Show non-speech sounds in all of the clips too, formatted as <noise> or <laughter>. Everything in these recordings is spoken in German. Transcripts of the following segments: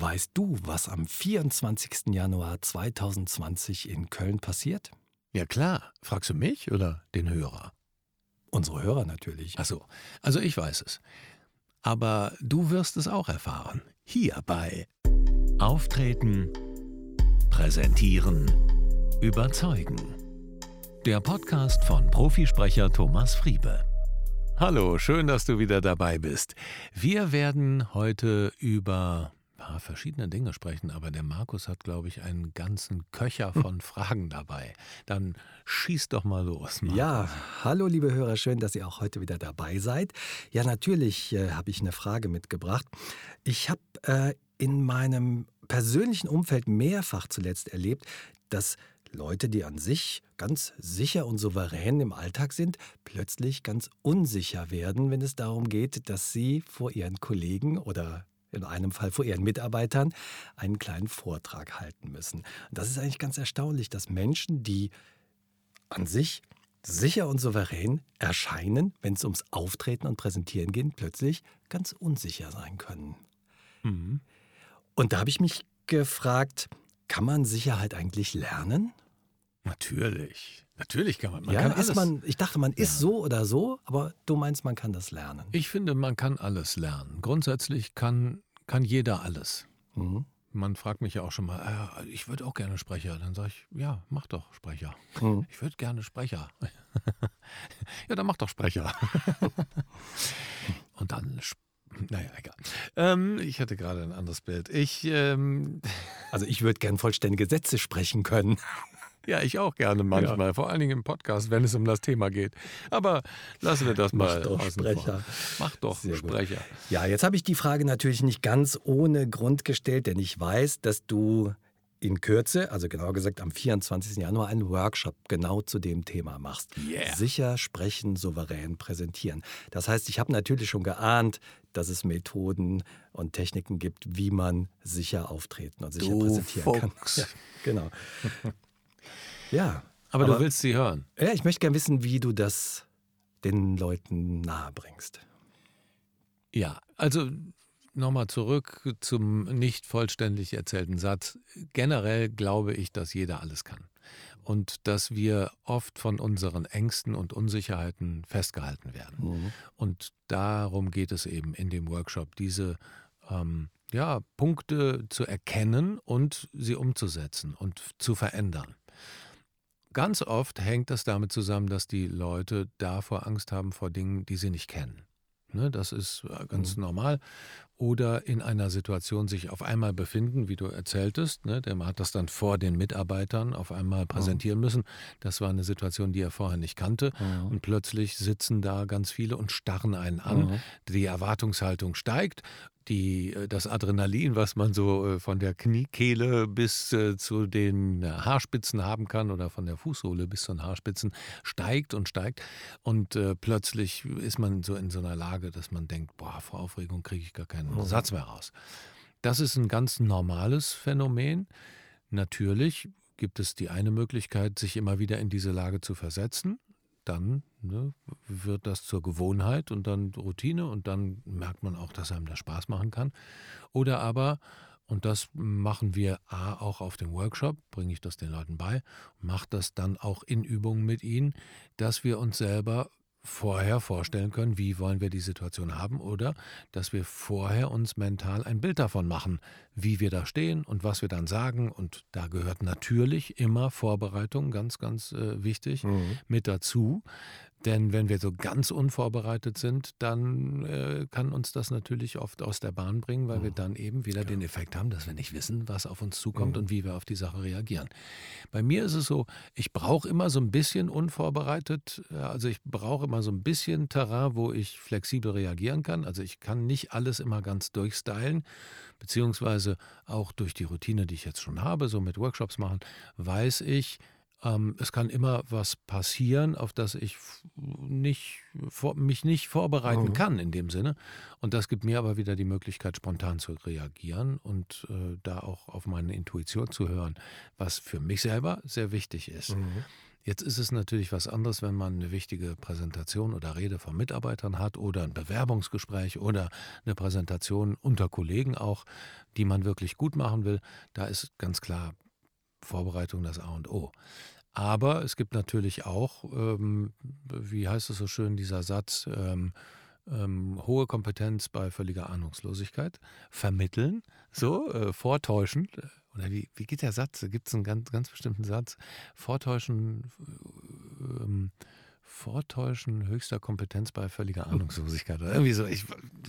Weißt du, was am 24. Januar 2020 in Köln passiert? Ja klar. Fragst du mich oder den Hörer? Unsere Hörer natürlich. Ach so. Also ich weiß es. Aber du wirst es auch erfahren. Hier bei Auftreten, Präsentieren, Überzeugen. Der Podcast von Profisprecher Thomas Friebe. Hallo, schön, dass du wieder dabei bist. Wir werden heute über ja, verschiedene Dinge sprechen, aber der Markus hat, glaube ich, einen ganzen Köcher von <laughs> Fragen dabei. Dann schieß doch mal los. Markus. Ja, hallo liebe Hörer, schön, dass ihr auch heute wieder dabei seid. Ja, natürlich äh, habe ich eine Frage mitgebracht. Ich habe äh, in meinem persönlichen Umfeld mehrfach zuletzt erlebt, dass Leute, die an sich ganz sicher und souverän im Alltag sind, plötzlich ganz unsicher werden, wenn es darum geht, dass sie vor ihren Kollegen oder in einem Fall vor ihren Mitarbeitern, einen kleinen Vortrag halten müssen. Und das ist eigentlich ganz erstaunlich, dass Menschen, die an sich sicher und souverän erscheinen, wenn es ums Auftreten und Präsentieren geht, plötzlich ganz unsicher sein können. Mhm. Und da habe ich mich gefragt, kann man Sicherheit eigentlich lernen? Natürlich. Natürlich kann man. man ja, kann ist man, ich dachte, man ist ja. so oder so, aber du meinst, man kann das lernen. Ich finde, man kann alles lernen. Grundsätzlich kann, kann jeder alles. Mhm. Man fragt mich ja auch schon mal, äh, ich würde auch gerne Sprecher. Dann sage ich, ja, mach doch Sprecher. Mhm. Ich würde gerne Sprecher. <laughs> ja, dann mach doch Sprecher. <laughs> Und dann naja, egal. Ähm, ich hatte gerade ein anderes Bild. Ich, ähm, <laughs> also ich würde gern vollständige Sätze sprechen können. Ja, ich auch gerne manchmal, ja. vor allen Dingen im Podcast, wenn es um das Thema geht. Aber lassen wir das mal. Mach doch Sprecher. Mach doch Sehr Sprecher. Gut. Ja, jetzt habe ich die Frage natürlich nicht ganz ohne Grund gestellt, denn ich weiß, dass du in Kürze, also genauer gesagt am 24. Januar, einen Workshop genau zu dem Thema machst. Yeah. Sicher sprechen, souverän präsentieren. Das heißt, ich habe natürlich schon geahnt, dass es Methoden und Techniken gibt, wie man sicher auftreten und sicher du präsentieren Fuchs. kann. <laughs> Ja, genau. Ja. Aber, aber, du willst sie hören. Ja, ich möchte gerne wissen, wie du das den Leuten nahebringst. Ja, also nochmal zurück zum nicht vollständig erzählten Satz. Generell glaube ich, dass jeder alles kann. Und dass wir oft von unseren Ängsten und Unsicherheiten festgehalten werden. Mhm. Und darum geht es eben in dem Workshop, diese ähm, ja, Punkte zu erkennen und sie umzusetzen und zu verändern. Ganz oft hängt das damit zusammen, dass die Leute davor Angst haben vor Dingen, die sie nicht kennen. Ne, das ist äh, ganz mhm. normal. Oder in einer Situation sich auf einmal befinden, wie du erzähltest. Ne, der hat das dann vor den Mitarbeitern auf einmal präsentieren mhm. müssen. Das war eine Situation, die er vorher nicht kannte. Mhm. Und plötzlich sitzen da ganz viele und starren einen an. Mhm. Die Erwartungshaltung steigt die, äh, das Adrenalin, was man so äh, von der Kniekehle bis äh, zu den Haarspitzen haben kann oder von der Fußsohle bis zu den Haarspitzen, steigt und steigt. Und äh, plötzlich ist man so in so einer Lage, dass man denkt, boah, vor Aufregung kriege ich gar keinen mhm. Satz mehr raus. Das ist ein ganz normales Phänomen. Natürlich gibt es die eine Möglichkeit, sich immer wieder in diese Lage zu versetzen dann ne, wird das zur Gewohnheit und dann Routine und dann merkt man auch, dass einem das Spaß machen kann. Oder aber, und das machen wir A auch auf dem Workshop, bringe ich das den Leuten bei, mache das dann auch in Übungen mit ihnen, dass wir uns selber vorher vorstellen können, wie wollen wir die Situation haben oder dass wir vorher uns mental ein Bild davon machen, wie wir da stehen und was wir dann sagen. Und da gehört natürlich immer Vorbereitung, ganz, ganz äh, wichtig, mhm. mit dazu. Denn wenn wir so ganz unvorbereitet sind, dann äh, kann uns das natürlich oft aus der Bahn bringen, weil mhm. wir dann eben wieder ja. den Effekt haben, dass wir nicht wissen, was auf uns zukommt mhm. und wie wir auf die Sache reagieren. Bei mir ist es so, ich brauche immer so ein bisschen unvorbereitet, also ich brauche immer so ein bisschen Terrain, wo ich flexibel reagieren kann. Also ich kann nicht alles immer ganz durchstylen, beziehungsweise auch durch die Routine, die ich jetzt schon habe, so mit Workshops machen, weiß ich, ähm, es kann immer was passieren, auf das ich nicht, vor, mich nicht vorbereiten mhm. kann in dem Sinne. Und das gibt mir aber wieder die Möglichkeit, spontan zu reagieren und äh, da auch auf meine Intuition zu hören, was für mich selber sehr wichtig ist. Mhm. Jetzt ist es natürlich was anderes, wenn man eine wichtige Präsentation oder Rede von Mitarbeitern hat oder ein Bewerbungsgespräch oder eine Präsentation unter Kollegen auch, die man wirklich gut machen will. Da ist ganz klar Vorbereitung das A und O. Aber es gibt natürlich auch, ähm, wie heißt es so schön, dieser Satz, ähm, ähm, hohe Kompetenz bei völliger Ahnungslosigkeit, vermitteln, so, äh, vortäuschen. Oder wie, wie geht der Satz? Gibt es einen ganz, ganz bestimmten Satz? Vortäuschen, äh, ähm, Vortäuschen höchster Kompetenz bei völliger Ahnungslosigkeit. Oder irgendwie so, ich,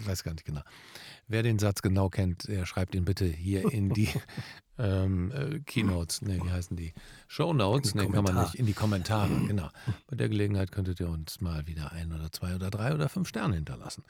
weiß gar nicht genau. Wer den Satz genau kennt, der schreibt ihn bitte hier in die <laughs> ähm, äh, Keynotes, ne, wie heißen die? Shownotes, ne, kann man nicht, in die Kommentare, <clears throat> genau. Bei der Gelegenheit könntet ihr uns mal wieder ein oder zwei oder drei oder fünf Sterne hinterlassen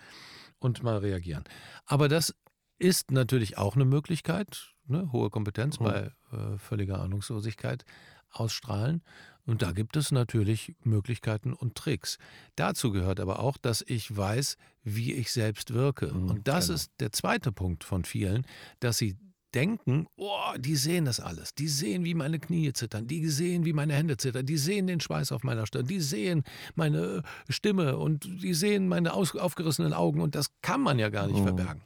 und mal reagieren. Aber das ist natürlich auch eine Möglichkeit, ne, hohe Kompetenz mhm. bei äh, völliger Ahnungslosigkeit ausstrahlen. Und da gibt es natürlich Möglichkeiten und Tricks. Dazu gehört aber auch, dass ich weiß, wie ich selbst wirke. Mhm, und das genau. ist der zweite Punkt von vielen, dass sie denken, oh, die sehen das alles. Die sehen, wie meine Knie zittern. Die sehen, wie meine Hände zittern. Die sehen den Schweiß auf meiner Stirn. Die sehen meine Stimme und die sehen meine aufgerissenen Augen. Und das kann man ja gar nicht mhm. verbergen.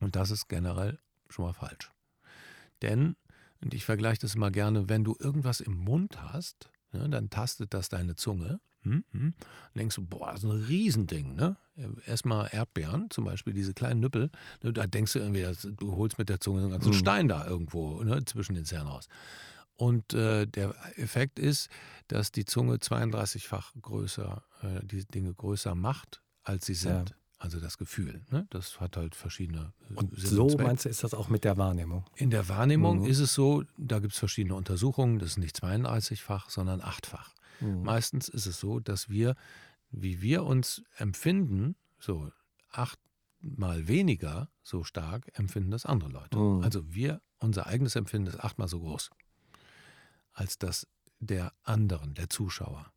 Und das ist generell schon mal falsch. Denn und ich vergleiche das immer gerne, wenn du irgendwas im Mund hast, ne, dann tastet das deine Zunge. Hm, hm, denkst du, boah, das ist ein Riesending. Ne? Erstmal Erdbeeren, zum Beispiel diese kleinen Nüppel. Ne, da denkst du irgendwie, du holst mit der Zunge einen ganzen mhm. Stein da irgendwo ne, zwischen den Zähnen raus. Und äh, der Effekt ist, dass die Zunge 32-fach größer, äh, die Dinge größer macht, als sie sind. Ja. Also das Gefühl, ne? das hat halt verschiedene äh, Und so meinst du, ist das auch mit der Wahrnehmung? In der Wahrnehmung mhm. ist es so, da gibt es verschiedene Untersuchungen, das ist nicht 32-fach, sondern achtfach. Mhm. Meistens ist es so, dass wir, wie wir uns empfinden, so achtmal weniger so stark empfinden das andere Leute. Mhm. Also wir, unser eigenes Empfinden ist achtmal so groß als das der anderen, der Zuschauer.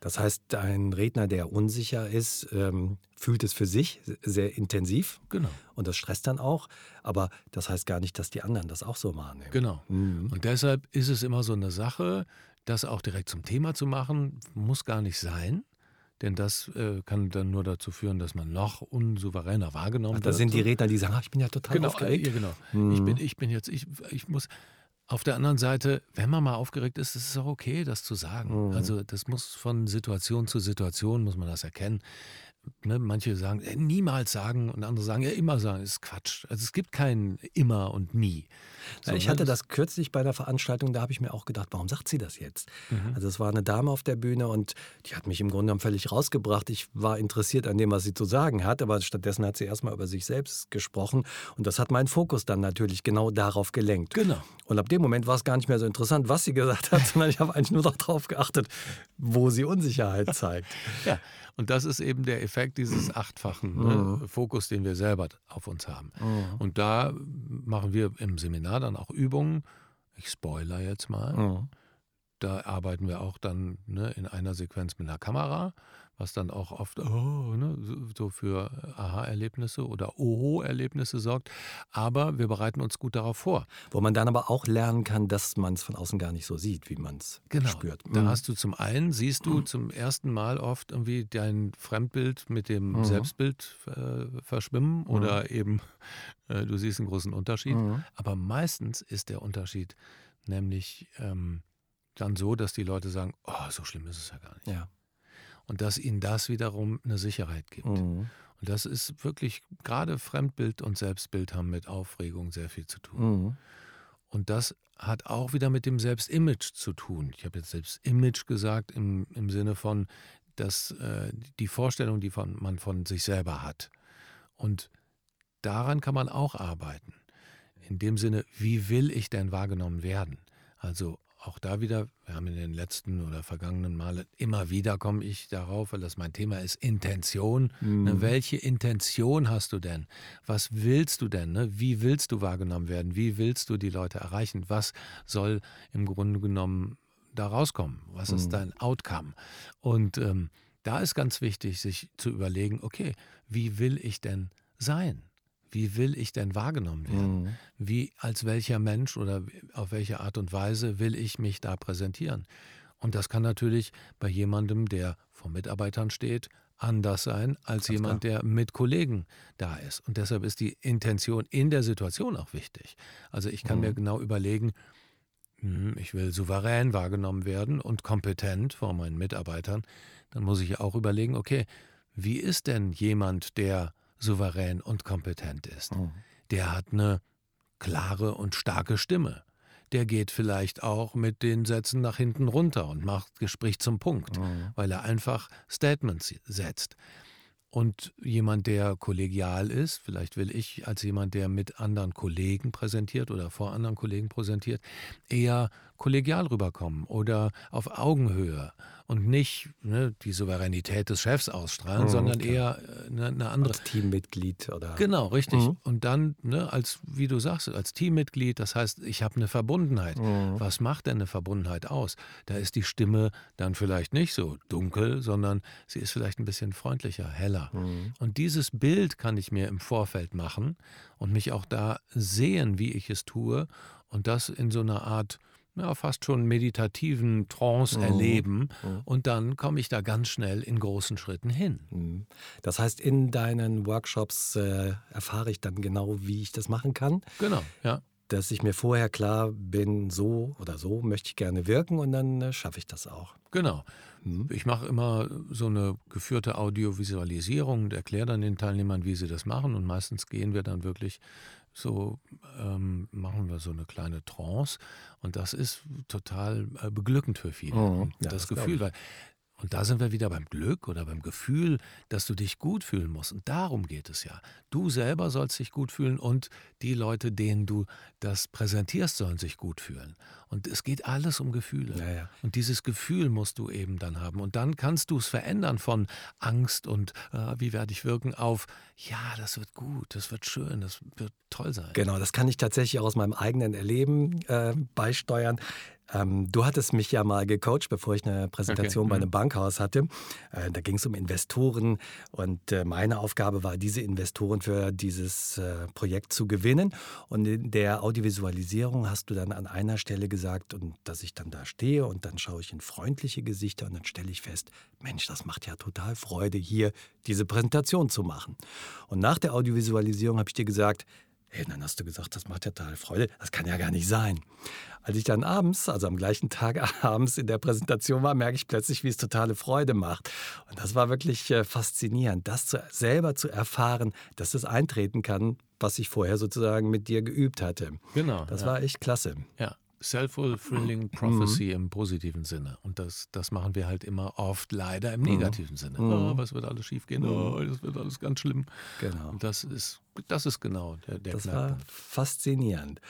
Das heißt, ein Redner, der unsicher ist, ähm, fühlt es für sich sehr intensiv. Genau. Und das stresst dann auch. Aber das heißt gar nicht, dass die anderen das auch so wahrnehmen. Genau. Mhm. Und deshalb ist es immer so eine Sache, das auch direkt zum Thema zu machen, muss gar nicht sein. Denn das äh, kann dann nur dazu führen, dass man noch unsouveräner wahrgenommen Ach, wird. Da sind die Redner, die sagen, ach, ich bin ja total genau, aufgeregt. Ja, genau. Mhm. Ich, bin, ich bin jetzt, ich, ich muss, auf der anderen Seite, wenn man mal aufgeregt ist, ist es auch okay, das zu sagen. Mhm. Also das muss von Situation zu Situation, muss man das erkennen. Ne, manche sagen, äh, niemals sagen und andere sagen, ja, immer sagen. Ist Quatsch. Also es gibt kein immer und nie. So, ich hatte das kürzlich bei einer Veranstaltung, da habe ich mir auch gedacht, warum sagt sie das jetzt? Mhm. Also es war eine Dame auf der Bühne und die hat mich im Grunde genommen völlig rausgebracht. Ich war interessiert an dem, was sie zu sagen hat, aber stattdessen hat sie erstmal über sich selbst gesprochen und das hat meinen Fokus dann natürlich genau darauf gelenkt. Genau. Und ab dem Moment war es gar nicht mehr so interessant, was sie gesagt hat, <laughs> sondern ich habe eigentlich nur darauf geachtet, wo sie Unsicherheit zeigt. ja, und das ist eben der Effekt dieses achtfachen ne, mhm. Fokus, den wir selber auf uns haben. Mhm. Und da machen wir im Seminar dann auch Übungen. Ich spoiler jetzt mal. Mhm. Da arbeiten wir auch dann ne, in einer Sequenz mit einer Kamera was dann auch oft oh, ne, so für Aha-Erlebnisse oder Oho-Erlebnisse sorgt. Aber wir bereiten uns gut darauf vor. Wo man dann aber auch lernen kann, dass man es von außen gar nicht so sieht, wie man es genau. spürt. Da mhm. hast du zum einen, siehst du mhm. zum ersten Mal oft irgendwie dein Fremdbild mit dem mhm. Selbstbild äh, verschwimmen mhm. oder eben äh, du siehst einen großen Unterschied. Mhm. Aber meistens ist der Unterschied nämlich ähm, dann so, dass die Leute sagen, oh, so schlimm ist es ja gar nicht. Ja und dass ihnen das wiederum eine Sicherheit gibt. Mhm. Und das ist wirklich, gerade Fremdbild und Selbstbild haben mit Aufregung sehr viel zu tun. Mhm. Und das hat auch wieder mit dem Selbstimage zu tun. Ich habe jetzt Selbstimage gesagt im, im Sinne von, dass äh, die Vorstellung, die von, man von sich selber hat. Und daran kann man auch arbeiten. In dem Sinne, wie will ich denn wahrgenommen werden? Also auch da wieder, wir haben in den letzten oder vergangenen Male immer wieder komme ich darauf, weil das mein Thema ist, Intention. Mhm. Ne, welche Intention hast du denn? Was willst du denn? Ne? Wie willst du wahrgenommen werden? Wie willst du die Leute erreichen? Was soll im Grunde genommen da rauskommen? Was mhm. ist dein Outcome? Und ähm, da ist ganz wichtig, sich zu überlegen, okay, wie will ich denn sein? Wie will ich denn wahrgenommen werden? Mhm. Wie, als welcher Mensch oder auf welche Art und Weise will ich mich da präsentieren? Und das kann natürlich bei jemandem, der vor Mitarbeitern steht, anders sein als Ganz jemand, klar. der mit Kollegen da ist. Und deshalb ist die Intention in der Situation auch wichtig. Also ich kann mhm. mir genau überlegen, hm, ich will souverän wahrgenommen werden und kompetent vor meinen Mitarbeitern. Dann muss ich auch überlegen, okay, wie ist denn jemand, der souverän und kompetent ist? Mhm. Der hat eine klare und starke Stimme der geht vielleicht auch mit den Sätzen nach hinten runter und macht Gespräch zum Punkt, mhm. weil er einfach Statements setzt. Und jemand, der kollegial ist, vielleicht will ich als jemand, der mit anderen Kollegen präsentiert oder vor anderen Kollegen präsentiert, eher kollegial rüberkommen oder auf Augenhöhe und nicht ne, die Souveränität des Chefs ausstrahlen, mhm, sondern klar. eher eine, eine, andere. Als Teammitglied oder. Genau, richtig. Mhm. Und dann, ne, als, wie du sagst, als Teammitglied, das heißt, ich habe eine Verbundenheit. Mhm. Was macht denn eine Verbundenheit aus? Da ist die Stimme dann vielleicht nicht so dunkel, sondern sie ist vielleicht ein bisschen freundlicher, heller. Mhm. Und dieses Bild kann ich mir im Vorfeld machen und mich auch da sehen, wie ich es tue und das in so einer Art ja, fast schon meditativen Trance mhm. erleben. Mhm. Und dann komme ich da ganz schnell in großen Schritten hin. Mhm. Das heißt, in deinen Workshops äh, erfahre ich dann genau, wie ich das machen kann. Genau, ja. Dass ich mir vorher klar bin, so oder so möchte ich gerne wirken und dann äh, schaffe ich das auch. Genau. Mhm. Ich mache immer so eine geführte Audiovisualisierung und erkläre dann den Teilnehmern, wie sie das machen. Und meistens gehen wir dann wirklich so ähm, machen wir so eine kleine Trance und das ist total äh, beglückend für viele. Mhm, ja, das, das Gefühl, weil und da sind wir wieder beim Glück oder beim Gefühl, dass du dich gut fühlen musst. Und darum geht es ja. Du selber sollst dich gut fühlen und die Leute, denen du das präsentierst, sollen sich gut fühlen. Und es geht alles um Gefühle. Ja, ja. Und dieses Gefühl musst du eben dann haben. Und dann kannst du es verändern von Angst und äh, wie werde ich wirken auf, ja, das wird gut, das wird schön, das wird toll sein. Genau, das kann ich tatsächlich auch aus meinem eigenen Erleben äh, beisteuern. Ähm, du hattest mich ja mal gecoacht, bevor ich eine Präsentation okay. bei mhm. einem Bankhaus hatte. Äh, da ging es um Investoren und äh, meine Aufgabe war, diese Investoren für dieses äh, Projekt zu gewinnen. Und in der Audiovisualisierung hast du dann an einer Stelle gesagt, und dass ich dann da stehe und dann schaue ich in freundliche Gesichter und dann stelle ich fest, Mensch, das macht ja total Freude, hier diese Präsentation zu machen. Und nach der Audiovisualisierung habe ich dir gesagt, Hey, dann hast du gesagt, das macht ja total Freude. Das kann ja gar nicht sein. Als ich dann abends, also am gleichen <laughs> Tag abends in der Präsentation war, merke ich plötzlich, wie es totale Freude macht. Und das war wirklich äh, faszinierend, das zu, selber zu erfahren, dass das eintreten kann, was ich vorher sozusagen mit dir geübt hatte. Genau. Das ja. war echt klasse. Ja. Self-fulfilling mhm. Prophecy mhm. im positiven Sinne. Und das, das machen wir halt immer oft leider im mhm. negativen mhm. Sinne. Oh, was wird alles schief gehen? Oh, das wird alles ganz schlimm. Genau. Und das ist, das ist genau der, der Das Knackpunkt. war faszinierend.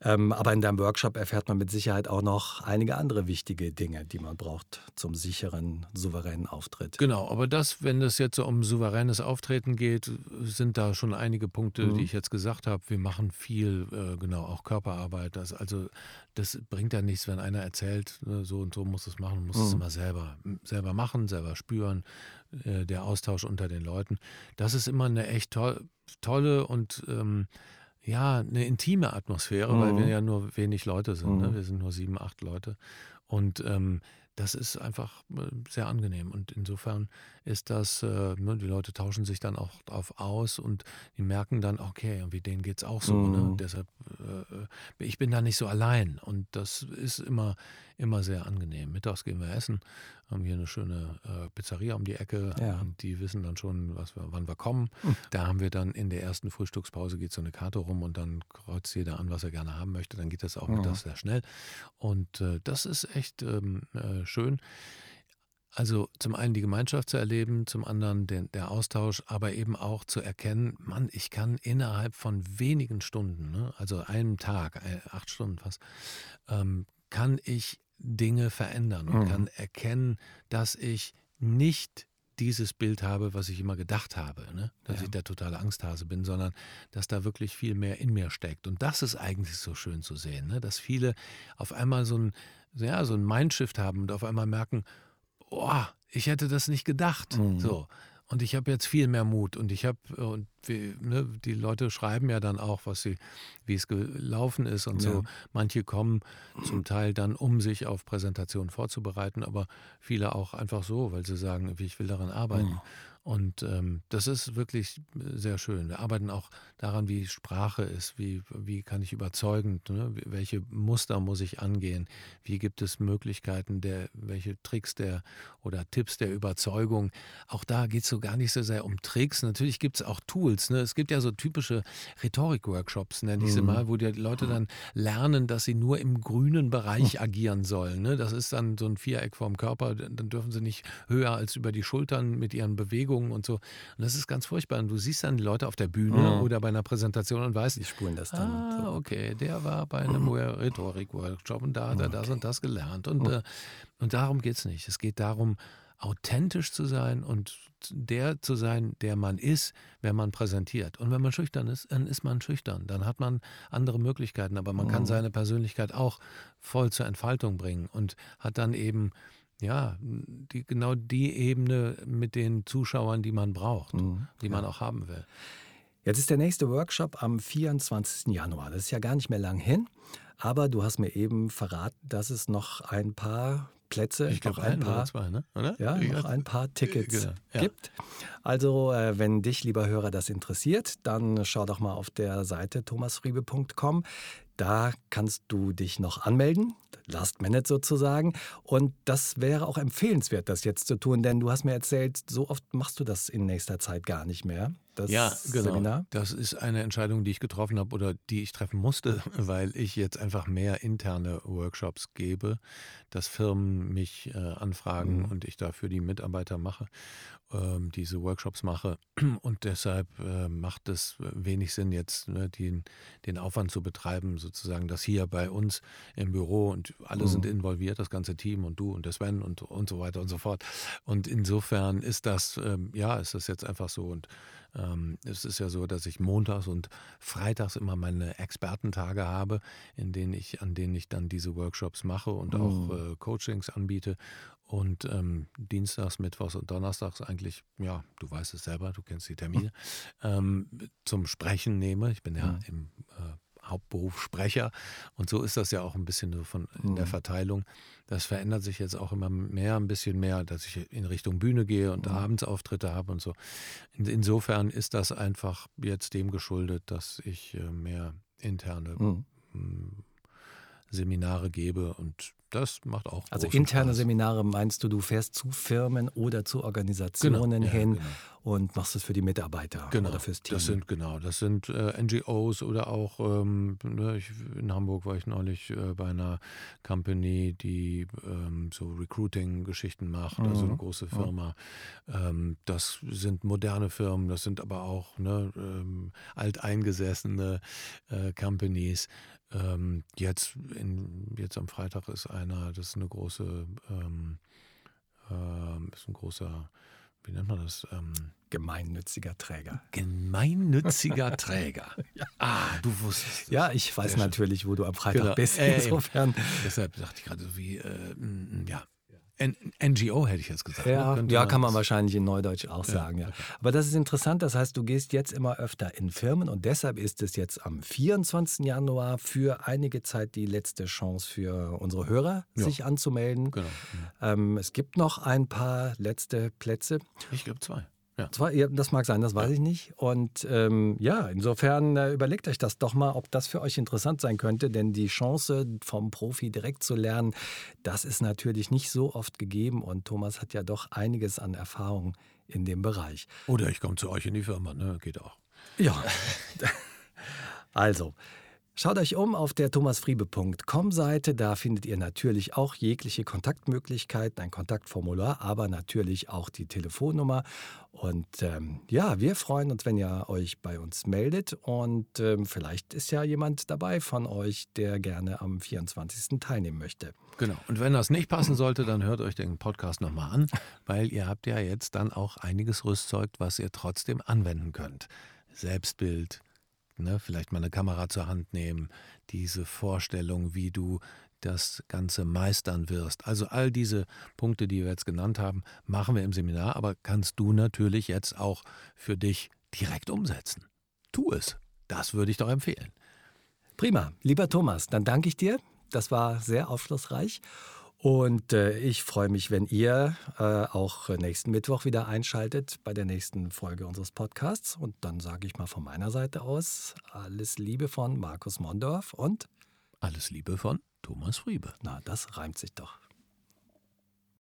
Ähm, aber in deinem Workshop erfährt man mit Sicherheit auch noch einige andere wichtige Dinge, die man braucht zum sicheren, souveränen Auftritt. Genau, aber das, wenn es jetzt so um souveränes Auftreten geht, sind da schon einige Punkte, mhm. die ich jetzt gesagt habe. Wir machen viel, äh, genau, auch Körperarbeit. Das, also das bringt ja nichts, wenn einer erzählt, ne, so und so muss es machen, muss mhm. es immer selber, selber machen, selber spüren, äh, der Austausch unter den Leuten. Das ist immer eine echt to tolle und ähm, ja, eine intime Atmosphäre, mhm. weil wir mhm. ja nur wenig Leute sind. Ne? Mhm. Ne? Wir sind nur sieben, acht Leute. Und ähm, das ist einfach äh, sehr angenehm. Und insofern ist das, äh, ne, die Leute tauschen sich dann auch drauf aus und die merken dann, okay, wie denen geht es auch so. Ne? Mhm. Ne? Deshalb, äh, ich bin da nicht so allein. Und das ist immer, immer sehr angenehm. Mittags gehen wir essen, haben hier eine schöne äh, Pizzeria um die Ecke ja. und die wissen dann schon, was wir, wann wir kommen. Mhm. Da haben wir dann in der ersten Frühstückspause geht so eine Karte rum und dann kreuzt jeder an, was er gerne haben möchte. Dann geht das auch mhm. mittags sehr schnell. Und äh, das ist echt ähm, äh, schön. Also zum einen die Gemeinschaft zu erleben, zum anderen den, der Austausch, aber eben auch zu erkennen, Mann, ich kann innerhalb von wenigen Stunden, ne, also einem Tag, äh, acht Stunden fast, ähm, kann ich Dinge verändern und mhm. kann erkennen, dass ich nicht dieses Bild habe, was ich immer gedacht habe, ne? dass ja. ich der totale Angsthase bin, sondern dass da wirklich viel mehr in mir steckt. Und das ist eigentlich so schön zu sehen, ne? dass viele auf einmal so ein, ja, so ein Mindshift haben und auf einmal merken, oh, ich hätte das nicht gedacht. Mhm. So. Und ich habe jetzt viel mehr Mut und ich habe, und wie, ne, die Leute schreiben ja dann auch, was sie, wie es gelaufen ist und ja. so. Manche kommen zum Teil dann, um sich auf Präsentationen vorzubereiten, aber viele auch einfach so, weil sie sagen, ich will daran arbeiten. Mhm. Und ähm, das ist wirklich sehr schön. Wir arbeiten auch daran, wie Sprache ist, wie, wie kann ich überzeugend, ne? welche Muster muss ich angehen, wie gibt es Möglichkeiten, der, welche Tricks der oder Tipps der Überzeugung. Auch da geht es so gar nicht so sehr um Tricks. Natürlich gibt es auch Tools. Ne? Es gibt ja so typische Rhetorik-Workshops, nenne ich sie mhm. mal, wo die Leute dann lernen, dass sie nur im grünen Bereich hm. agieren sollen. Ne? Das ist dann so ein Viereck vorm Körper. Dann dürfen sie nicht höher als über die Schultern mit ihren Bewegungen Bewegungen und so. Und das ist ganz furchtbar. Und du siehst dann die Leute auf der Bühne mhm. oder bei einer Präsentation und weißt, die spulen das dann. Ah, so. okay, der war bei einem <clears throat> mhm. Rhetorik-Workshop und da hat er okay. das und das gelernt. Und, mhm. äh, und darum geht es nicht. Es geht darum, authentisch zu sein und der zu sein, der man ist, wenn man präsentiert. Und wenn man schüchtern ist, dann ist man schüchtern. Dann hat man andere Möglichkeiten, aber man kann mhm. seine Persönlichkeit auch voll zur Entfaltung bringen und hat dann eben ja, die, genau die Ebene mit den Zuschauern, die man braucht, mhm, die man auch haben will. Jetzt ist der nächste Workshop am 24. Januar. Das ist ja gar nicht mehr lang hin. Aber du hast mir eben verraten, dass es noch ein paar Plätze, ich noch ein, paar, zwei, ne? oder? Ja, noch ein paar Tickets genau, ja. gibt. Also, äh, wenn dich, lieber Hörer, das interessiert, dann schau doch mal auf der Seite thomasfriebe.com. Da kannst du dich noch anmelden, last minute sozusagen. Und das wäre auch empfehlenswert, das jetzt zu tun, denn du hast mir erzählt, so oft machst du das in nächster Zeit gar nicht mehr. Das ja, genau. Seminar. Das ist eine Entscheidung, die ich getroffen habe oder die ich treffen musste, <laughs> weil ich jetzt einfach mehr interne Workshops gebe, dass Firmen mich äh, anfragen mhm. und ich dafür die Mitarbeiter mache ähm, diese Workshops mache. Und deshalb äh, macht es wenig Sinn, jetzt ne, den, den Aufwand zu betreiben, sozusagen, dass hier bei uns im Büro und alle mhm. sind involviert, das ganze Team und du und der Sven und, und so weiter und so fort. Und insofern ist das, ähm, ja, ist das jetzt einfach so. Und ähm, es ist ja so, dass ich montags und freitags immer meine Expertentage habe, in denen ich, an denen ich dann diese Workshops mache und mhm. auch äh, Coachings anbiete. Und ähm, Dienstags, Mittwochs und Donnerstags eigentlich, ja, du weißt es selber, du kennst die Termine, <laughs> ähm, zum Sprechen nehme. Ich bin ja mhm. im äh, Hauptberuf Sprecher und so ist das ja auch ein bisschen so von in der mhm. Verteilung. Das verändert sich jetzt auch immer mehr, ein bisschen mehr, dass ich in Richtung Bühne gehe und mhm. Abendsauftritte habe und so. In, insofern ist das einfach jetzt dem geschuldet, dass ich äh, mehr interne mhm. Seminare gebe und das macht auch Also interne Spaß. Seminare meinst du, du fährst zu Firmen oder zu Organisationen genau, hin ja, genau. und machst es für die Mitarbeiter genau, oder fürs Team? Das sind genau, das sind äh, NGOs oder auch ähm, ne, ich, in Hamburg war ich neulich äh, bei einer Company, die ähm, so Recruiting-Geschichten macht, mhm. also eine mhm. große Firma. Ähm, das sind moderne Firmen, das sind aber auch ne, ähm, alteingesessene äh, Companies. Ähm, jetzt, in, jetzt am Freitag ist einer, das ist eine große, ähm, äh, ist ein großer, wie nennt man das? Ähm, Gemeinnütziger Träger. Gemeinnütziger <laughs> Träger. ja. Ah, du wusstest. Ja, ich weiß natürlich, wo du am Freitag genau. bist. Insofern. Äh, deshalb dachte ich gerade so wie, äh, N NGO hätte ich jetzt gesagt. Ja, ne? ja kann man wahrscheinlich in Neudeutsch auch ja, sagen. Ja. Okay. Aber das ist interessant. Das heißt, du gehst jetzt immer öfter in Firmen und deshalb ist es jetzt am 24. Januar für einige Zeit die letzte Chance für unsere Hörer, ja. sich anzumelden. Genau. Ähm, es gibt noch ein paar letzte Plätze. Ich glaube zwei. Ja. Zwar, das mag sein, das weiß ja. ich nicht. Und ähm, ja, insofern äh, überlegt euch das doch mal, ob das für euch interessant sein könnte, denn die Chance vom Profi direkt zu lernen, das ist natürlich nicht so oft gegeben und Thomas hat ja doch einiges an Erfahrung in dem Bereich. Oder ich komme zu euch in die Firma, ne? geht auch. Ja, <laughs> also Schaut euch um auf der thomasfriebe.com Seite, da findet ihr natürlich auch jegliche Kontaktmöglichkeiten, ein Kontaktformular, aber natürlich auch die Telefonnummer. Und ähm, ja, wir freuen uns, wenn ihr euch bei uns meldet und ähm, vielleicht ist ja jemand dabei von euch, der gerne am 24. teilnehmen möchte. Genau. Und wenn das nicht passen sollte, dann hört euch den Podcast nochmal an, weil ihr habt ja jetzt dann auch einiges Rüstzeug, was ihr trotzdem anwenden könnt. Selbstbild, Ne? Vielleicht mal eine Kamera zur Hand nehmen, diese Vorstellung, wie du das Ganze meistern wirst. Also all diese Punkte, die wir jetzt genannt haben, machen wir im Seminar, aber kannst du natürlich jetzt auch für dich direkt umsetzen. Tu es. Das würde ich doch empfehlen. Prima. Lieber Thomas, dann danke ich dir. Das war sehr aufschlussreich. Und äh, ich freue mich, wenn ihr äh, auch nächsten Mittwoch wieder einschaltet bei der nächsten Folge unseres Podcasts. Und dann sage ich mal von meiner Seite aus alles Liebe von Markus Mondorf und alles Liebe von Thomas Friebe. Na, das reimt sich doch.